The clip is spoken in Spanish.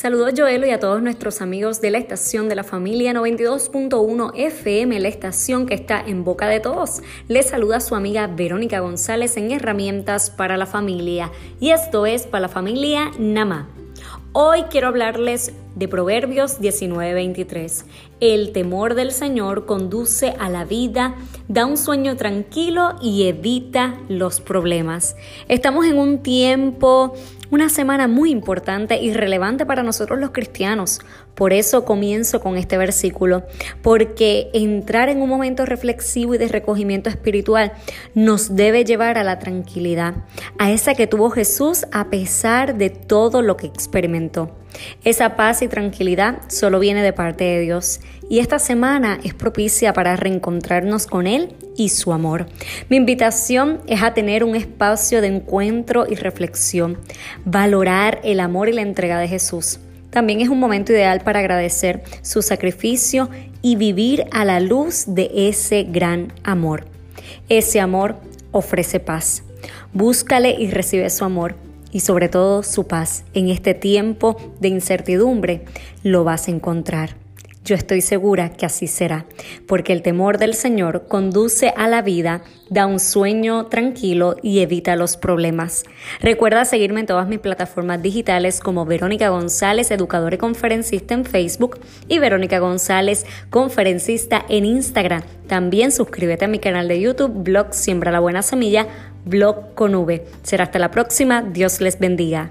Saludos Joelo y a todos nuestros amigos de la estación de la familia 92.1 FM, la estación que está en boca de todos. Les saluda su amiga Verónica González en Herramientas para la Familia y esto es para la familia Nama. Hoy quiero hablarles de Proverbios 19:23. El temor del Señor conduce a la vida, da un sueño tranquilo y evita los problemas. Estamos en un tiempo una semana muy importante y relevante para nosotros los cristianos. Por eso comienzo con este versículo, porque entrar en un momento reflexivo y de recogimiento espiritual nos debe llevar a la tranquilidad, a esa que tuvo Jesús a pesar de todo lo que experimentó. Esa paz y tranquilidad solo viene de parte de Dios y esta semana es propicia para reencontrarnos con Él y su amor. Mi invitación es a tener un espacio de encuentro y reflexión, valorar el amor y la entrega de Jesús. También es un momento ideal para agradecer su sacrificio y vivir a la luz de ese gran amor. Ese amor ofrece paz. Búscale y recibe su amor y sobre todo su paz en este tiempo de incertidumbre, lo vas a encontrar. Yo estoy segura que así será, porque el temor del Señor conduce a la vida, da un sueño tranquilo y evita los problemas. Recuerda seguirme en todas mis plataformas digitales como Verónica González, educadora y conferencista en Facebook, y Verónica González, conferencista en Instagram. También suscríbete a mi canal de YouTube, blog Siembra la Buena Semilla, blog con V. Será hasta la próxima. Dios les bendiga.